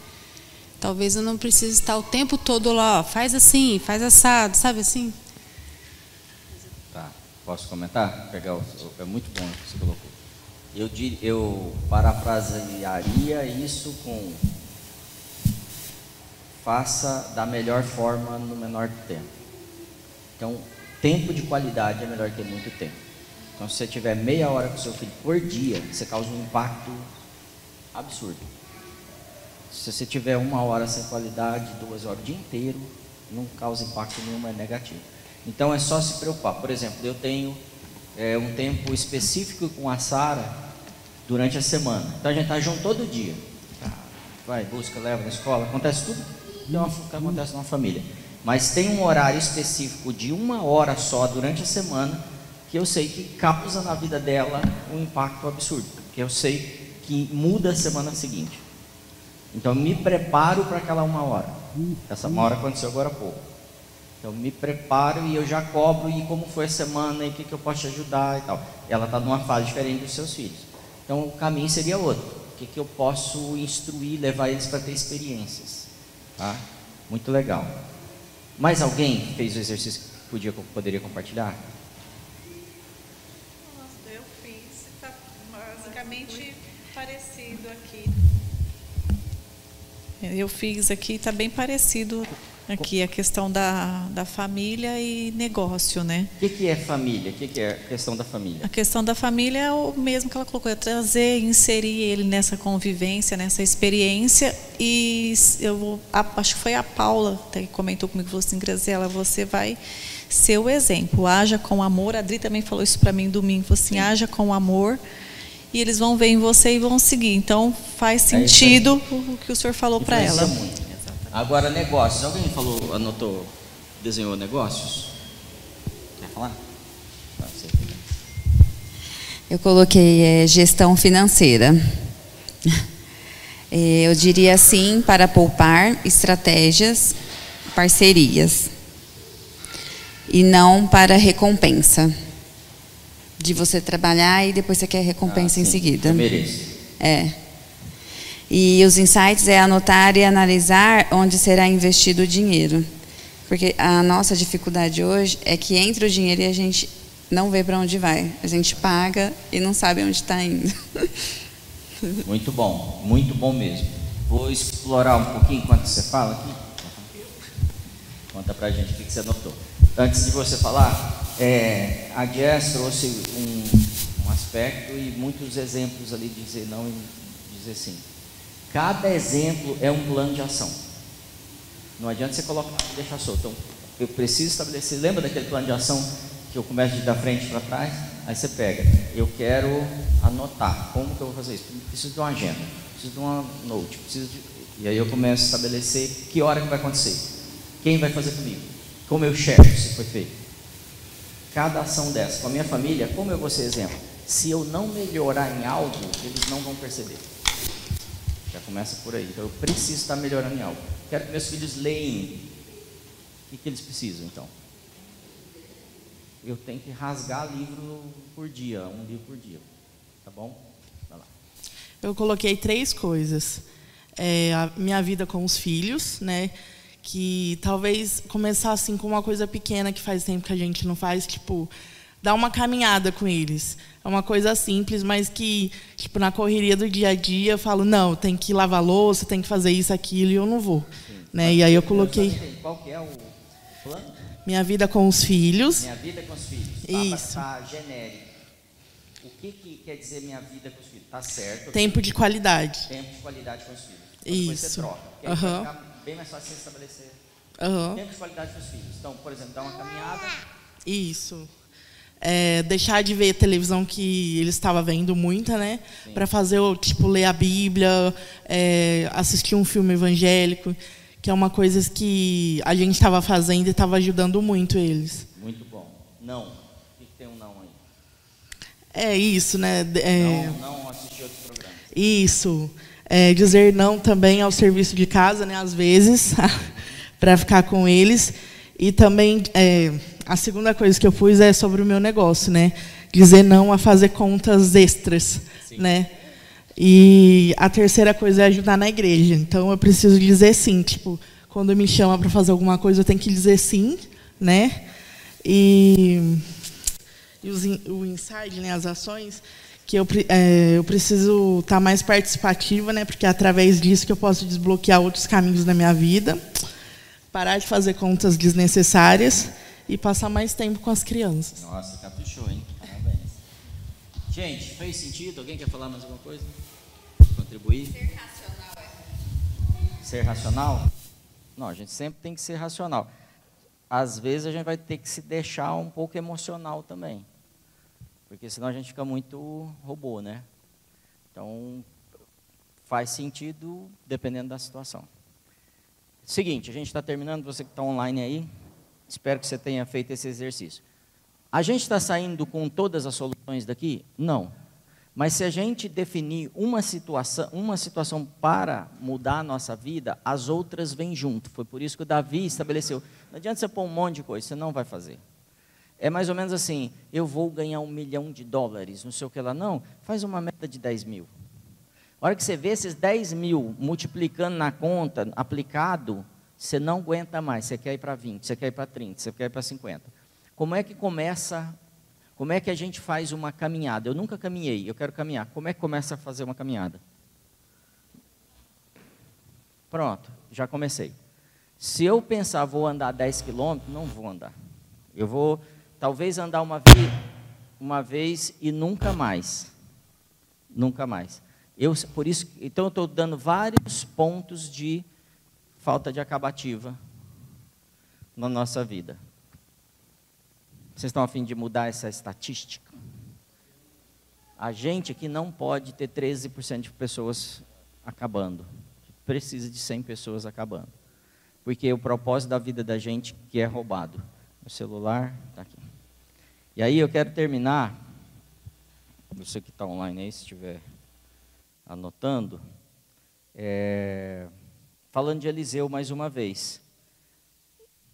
Talvez eu não precise estar o tempo todo lá, ó, faz assim, faz assado, sabe assim? Tá. Posso comentar? Pegar o, é muito bom o que você colocou. Eu, eu parafrasearia isso com faça da melhor forma no menor tempo. Então, tempo de qualidade é melhor que muito tempo. Então, se você tiver meia hora com seu filho por dia, você causa um impacto absurdo. Se você tiver uma hora sem qualidade, duas horas o dia inteiro, não causa impacto nenhum, é negativo. Então é só se preocupar. Por exemplo, eu tenho é, um tempo específico com a Sara durante a semana. Então a gente está junto todo dia. Vai, busca, leva na escola, acontece tudo que acontece numa família. Mas tem um horário específico de uma hora só durante a semana que eu sei que causa na vida dela um impacto absurdo. Que eu sei que muda a semana seguinte. Então me preparo para aquela uma hora. Essa uma hora aconteceu agora há pouco. Então me preparo e eu já cobro e como foi a semana e o que, que eu posso te ajudar e tal. Ela está numa fase diferente dos seus filhos. Então o caminho seria outro. O que, que eu posso instruir, levar eles para ter experiências. Tá? Muito legal. Mais alguém fez o exercício que podia, poderia compartilhar? eu fiz, está basicamente parecido aqui. Eu fiz aqui, está bem parecido aqui a questão da, da família e negócio, né? O que, que é família? O que, que é a questão da família? A questão da família é o mesmo que ela colocou, é trazer, inserir ele nessa convivência, nessa experiência. E eu acho que foi a Paula que comentou comigo, falou assim, Graziela, você vai ser o exemplo, haja com amor. A Adri também falou isso para mim domingo, falou assim, Sim. haja com amor e eles vão ver em você e vão seguir. Então faz é sentido é o que o senhor falou para ela. Muito. Agora negócios. Alguém falou, anotou, desenhou negócios? Quer falar? Eu coloquei é, gestão financeira. É, eu diria assim para poupar estratégias, parcerias e não para recompensa de você trabalhar e depois você quer recompensa ah, em seguida. Eu mereço. É. E os insights é anotar e analisar onde será investido o dinheiro. Porque a nossa dificuldade hoje é que entra o dinheiro e a gente não vê para onde vai. A gente paga e não sabe onde está indo. (laughs) Muito bom, muito bom mesmo. Vou explorar um pouquinho enquanto você fala aqui. Conta pra gente o que você anotou. Antes de você falar, é, a Jess trouxe um, um, aspecto e muitos exemplos ali de dizer não e dizer sim. Cada exemplo é um plano de ação. Não adianta você colocar e deixar solto. Então, eu preciso estabelecer. Lembra daquele plano de ação que eu começo de da frente para trás? Aí você pega. Eu quero anotar. Como que eu vou fazer isso? Preciso de uma agenda. Preciso de uma note. Preciso de... E aí eu começo a estabelecer que hora que vai acontecer. Quem vai fazer comigo? Como eu checo se foi feito cada ação dessa. Com a minha família, como eu vou ser exemplo? Se eu não melhorar em algo, eles não vão perceber. Já começa por aí. Então eu preciso estar melhorando em algo. Quero que meus filhos leiam. O que, que eles precisam então? Eu tenho que rasgar livro por dia, um livro por dia. Tá bom? Vai lá. Eu coloquei três coisas. É, a minha vida com os filhos, né? que talvez começar assim com uma coisa pequena que faz tempo que a gente não faz, tipo, dar uma caminhada com eles. É uma coisa simples, mas que, tipo, na correria do dia a dia, eu falo, não, tem que lavar louça, tem que fazer isso, aquilo, e eu não vou. Né? E aí eu coloquei... Qual que é o plano? Minha vida com os filhos. Minha vida com os filhos. Isso. Tá, genérico. O que, que quer dizer minha vida com os filhos? Tá certo. Tempo de qualidade. Tempo de qualidade com os filhos. Depois Isso. você troca. Uhum bem mais fácil de estabelecer uhum. tempo de qualidade para os filhos. Então, por exemplo, dar uma caminhada. Isso. É, deixar de ver televisão que ele estava vendo muita, né? Para fazer, tipo, ler a Bíblia, é, assistir um filme evangélico, que é uma coisa que a gente estava fazendo e estava ajudando muito eles. Muito bom. Não. O que, tem um não aí? É isso, né? É... Não, não assistir outros programas. Isso é, dizer não também ao serviço de casa, né, às vezes, (laughs) para ficar com eles. E também é, a segunda coisa que eu pus é sobre o meu negócio, né? Dizer não a fazer contas extras, sim. né? E a terceira coisa é ajudar na igreja. Então eu preciso dizer sim, tipo, quando me chama para fazer alguma coisa, eu tenho que dizer sim, né? E, e os, o inside, né, as ações, que eu, é, eu preciso estar tá mais participativa, né? Porque é através disso que eu posso desbloquear outros caminhos da minha vida, parar de fazer contas desnecessárias e passar mais tempo com as crianças. Nossa, caprichou, hein? Parabéns. Gente, fez sentido? Alguém quer falar mais alguma coisa? Contribuir? Ser racional é. Ser racional? Não, a gente sempre tem que ser racional. às vezes a gente vai ter que se deixar um pouco emocional também. Porque senão a gente fica muito robô, né? Então, faz sentido dependendo da situação. Seguinte, a gente está terminando, você que está online aí, espero que você tenha feito esse exercício. A gente está saindo com todas as soluções daqui? Não. Mas se a gente definir uma situação, uma situação para mudar a nossa vida, as outras vêm junto. Foi por isso que o Davi estabeleceu. Não adianta você pôr um monte de coisa, você não vai fazer. É mais ou menos assim, eu vou ganhar um milhão de dólares, não sei o que lá. Não, faz uma meta de 10 mil. A hora que você vê esses 10 mil multiplicando na conta, aplicado, você não aguenta mais. Você quer ir para 20, você quer ir para 30, você quer ir para 50. Como é que começa como é que a gente faz uma caminhada? Eu nunca caminhei, eu quero caminhar. Como é que começa a fazer uma caminhada? Pronto, já comecei. Se eu pensar vou andar 10 quilômetros, não vou andar. Eu vou talvez andar uma vez, uma vez e nunca mais. Nunca mais. Eu, por isso, então eu estou dando vários pontos de falta de acabativa na nossa vida. Vocês estão a fim de mudar essa estatística? A gente aqui não pode ter 13% de pessoas acabando. Precisa de 100 pessoas acabando. Porque o propósito da vida da gente que é roubado. O celular está aqui. E aí eu quero terminar. Você que está online aí, se estiver anotando. É, falando de Eliseu mais uma vez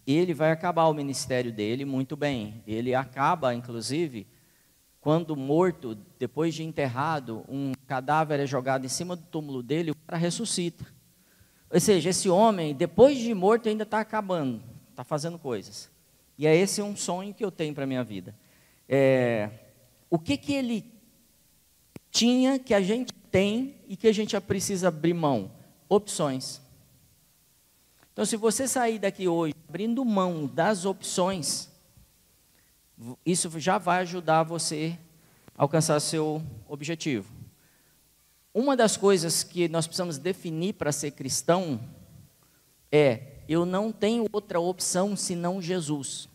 ele vai acabar o ministério dele muito bem. Ele acaba, inclusive, quando morto, depois de enterrado, um cadáver é jogado em cima do túmulo dele, o cara ressuscita. Ou seja, esse homem, depois de morto, ainda está acabando, está fazendo coisas. E é esse um sonho que eu tenho para a minha vida. É, o que, que ele tinha que a gente tem e que a gente precisa abrir mão? Opções. Então, se você sair daqui hoje abrindo mão das opções, isso já vai ajudar você a alcançar seu objetivo. Uma das coisas que nós precisamos definir para ser cristão é: eu não tenho outra opção senão Jesus.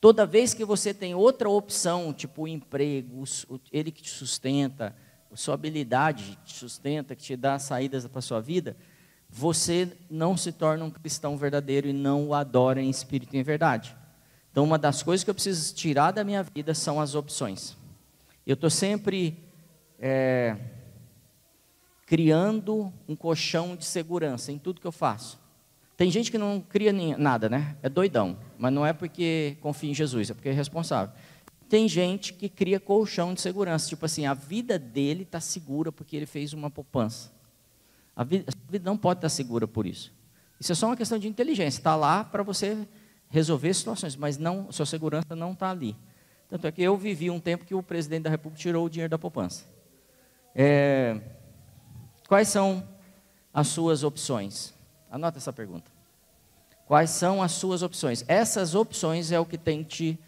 Toda vez que você tem outra opção, tipo o emprego, ele que te sustenta, sua habilidade te sustenta, que te dá saídas para a sua vida, você não se torna um cristão verdadeiro e não o adora em espírito e em verdade. Então, uma das coisas que eu preciso tirar da minha vida são as opções. Eu estou sempre é, criando um colchão de segurança em tudo que eu faço. Tem gente que não cria nada, né? É doidão. Mas não é porque confia em Jesus, é porque é responsável. Tem gente que cria colchão de segurança. Tipo assim, a vida dele está segura porque ele fez uma poupança. A vida, a vida não pode estar segura por isso. Isso é só uma questão de inteligência. Está lá para você resolver situações, mas não, sua segurança não está ali. Tanto é que eu vivi um tempo que o presidente da República tirou o dinheiro da poupança. É, quais são as suas opções? Anota essa pergunta. Quais são as suas opções? Essas opções é o que tem te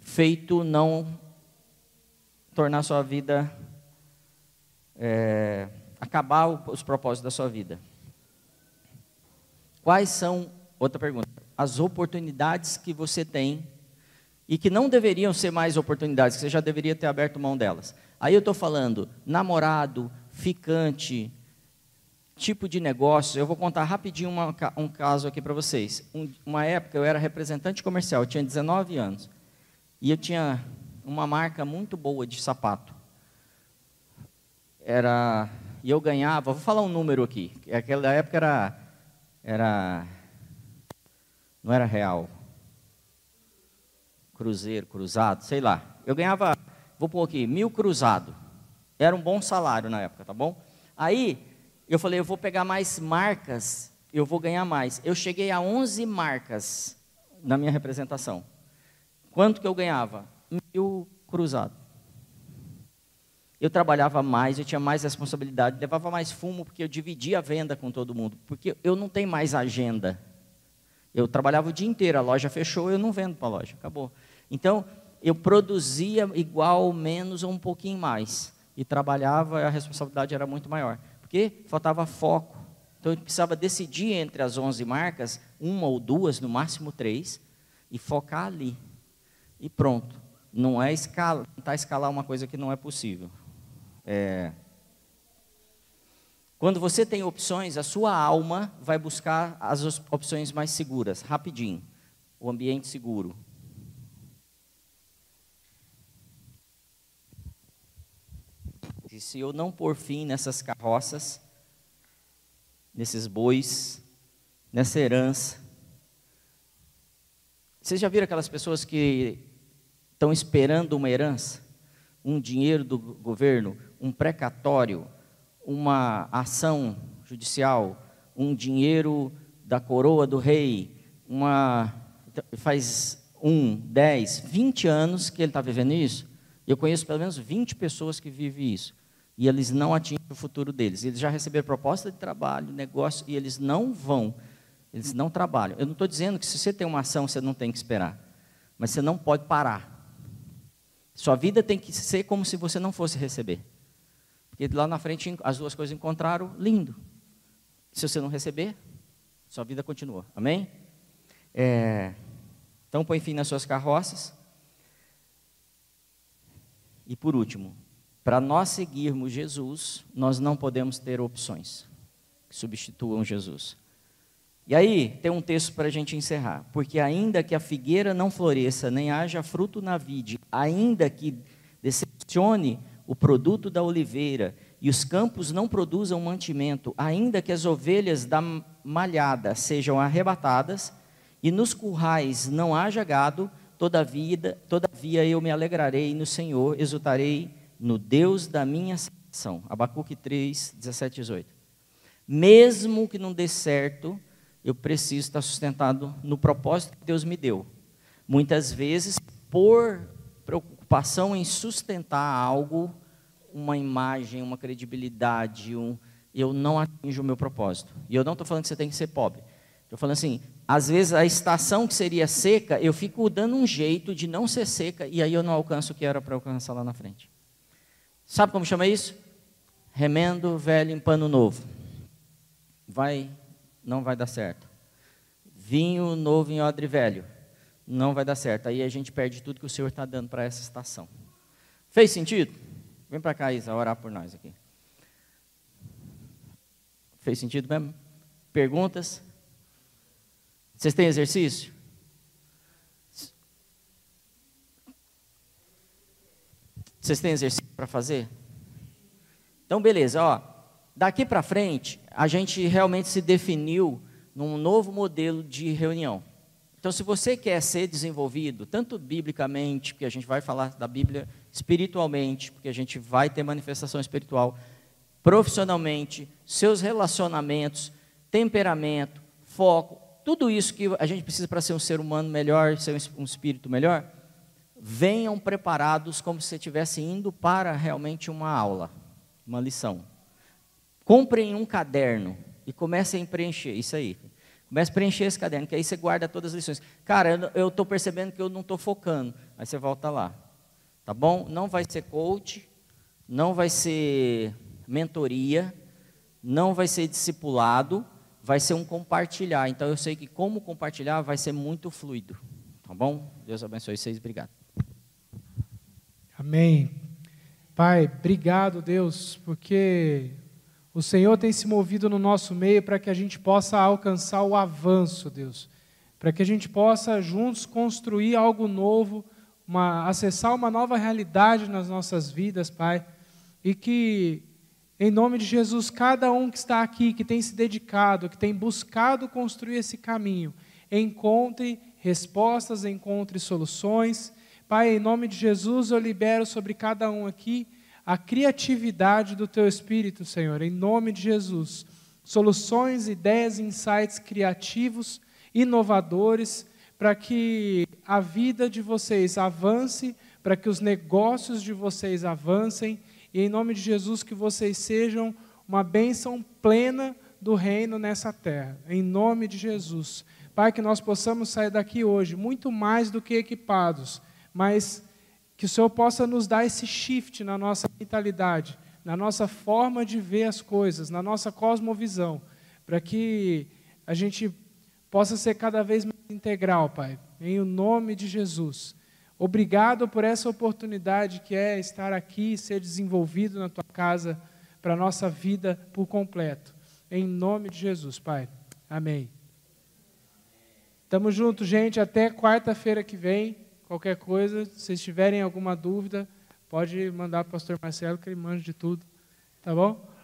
feito não tornar sua vida é, acabar os propósitos da sua vida? Quais são, outra pergunta, as oportunidades que você tem e que não deveriam ser mais oportunidades, que você já deveria ter aberto mão delas? Aí eu estou falando namorado, ficante, tipo de negócio. Eu vou contar rapidinho uma, um caso aqui para vocês. Um, uma época eu era representante comercial, eu tinha 19 anos. E eu tinha uma marca muito boa de sapato. Era e eu ganhava, vou falar um número aqui, aquela época era, era não era real, cruzeiro, cruzado, sei lá. Eu ganhava, vou pôr aqui, mil cruzado. Era um bom salário na época, tá bom? Aí, eu falei, eu vou pegar mais marcas, eu vou ganhar mais. Eu cheguei a 11 marcas na minha representação. Quanto que eu ganhava? Mil cruzado eu trabalhava mais, eu tinha mais responsabilidade, levava mais fumo, porque eu dividia a venda com todo mundo. Porque eu não tenho mais agenda. Eu trabalhava o dia inteiro, a loja fechou, eu não vendo para a loja, acabou. Então, eu produzia igual, menos ou um pouquinho mais. E trabalhava, a responsabilidade era muito maior. Porque faltava foco. Então, eu precisava decidir entre as 11 marcas, uma ou duas, no máximo três, e focar ali. E pronto. Não é escala, tentar escalar uma coisa que não é possível. É, quando você tem opções, a sua alma vai buscar as opções mais seguras, rapidinho. O ambiente seguro. E se eu não pôr fim nessas carroças, nesses bois, nessa herança. Vocês já viram aquelas pessoas que estão esperando uma herança? Um dinheiro do governo, um precatório, uma ação judicial, um dinheiro da coroa do rei, uma faz um, dez, vinte anos que ele está vivendo isso. Eu conheço pelo menos 20 pessoas que vivem isso. E eles não atingem o futuro deles. Eles já receberam proposta de trabalho, negócio, e eles não vão. Eles não trabalham. Eu não estou dizendo que se você tem uma ação, você não tem que esperar. Mas você não pode parar. Sua vida tem que ser como se você não fosse receber. Porque lá na frente as duas coisas encontraram, lindo. Se você não receber, sua vida continua. Amém? É, então põe fim nas suas carroças. E por último, para nós seguirmos Jesus, nós não podemos ter opções que substituam Jesus. E aí, tem um texto para a gente encerrar. Porque ainda que a figueira não floresça, nem haja fruto na vide, ainda que decepcione o produto da oliveira, e os campos não produzam mantimento, ainda que as ovelhas da malhada sejam arrebatadas, e nos currais não haja gado, todavia, todavia eu me alegrarei no Senhor, exultarei no Deus da minha salvação. Abacuque 3, 17 e 18. Mesmo que não dê certo, eu preciso estar sustentado no propósito que Deus me deu. Muitas vezes, por preocupação em sustentar algo, uma imagem, uma credibilidade, um, eu não atinjo o meu propósito. E eu não estou falando que você tem que ser pobre. Estou falando assim, às vezes a estação que seria seca, eu fico dando um jeito de não ser seca e aí eu não alcanço o que era para alcançar lá na frente. Sabe como chama isso? Remendo velho em pano novo. Vai, não vai dar certo. Vinho novo em odre velho. Não vai dar certo. Aí a gente perde tudo que o Senhor está dando para essa estação. Fez sentido? Vem para cá, Isa, orar por nós aqui. Fez sentido mesmo? Perguntas? Vocês têm exercício? Vocês têm exercício para fazer? Então, beleza, ó. Daqui para frente, a gente realmente se definiu num novo modelo de reunião. Então, se você quer ser desenvolvido, tanto biblicamente, porque a gente vai falar da Bíblia espiritualmente, porque a gente vai ter manifestação espiritual, profissionalmente, seus relacionamentos, temperamento, foco, tudo isso que a gente precisa para ser um ser humano melhor, ser um espírito melhor, venham preparados como se estivesse indo para realmente uma aula, uma lição. Comprem um caderno e comecem a preencher, isso aí. Comece a preencher esse caderno, que aí você guarda todas as lições. Cara, eu estou percebendo que eu não estou focando. Aí você volta lá. Tá bom? Não vai ser coach, não vai ser mentoria, não vai ser discipulado, vai ser um compartilhar. Então eu sei que como compartilhar vai ser muito fluido. Tá bom? Deus abençoe vocês. Obrigado. Amém. Pai, obrigado, Deus, porque o Senhor tem se movido no nosso meio para que a gente possa alcançar o avanço, Deus. Para que a gente possa juntos construir algo novo, uma, acessar uma nova realidade nas nossas vidas, Pai. E que, em nome de Jesus, cada um que está aqui, que tem se dedicado, que tem buscado construir esse caminho, encontre respostas, encontre soluções Pai, em nome de Jesus, eu libero sobre cada um aqui a criatividade do Teu Espírito, Senhor, em nome de Jesus. Soluções, ideias, insights criativos, inovadores, para que a vida de vocês avance, para que os negócios de vocês avancem, e em nome de Jesus, que vocês sejam uma bênção plena do reino nessa terra. Em nome de Jesus. Pai, que nós possamos sair daqui hoje muito mais do que equipados mas que o Senhor possa nos dar esse shift na nossa mentalidade, na nossa forma de ver as coisas, na nossa cosmovisão, para que a gente possa ser cada vez mais integral, Pai. em o nome de Jesus. Obrigado por essa oportunidade que é estar aqui e ser desenvolvido na tua casa para a nossa vida por completo. Em nome de Jesus, Pai. Amém. Tamo junto, gente. Até quarta-feira que vem. Qualquer coisa, se tiverem alguma dúvida, pode mandar para o pastor Marcelo, que ele manja de tudo. Tá bom?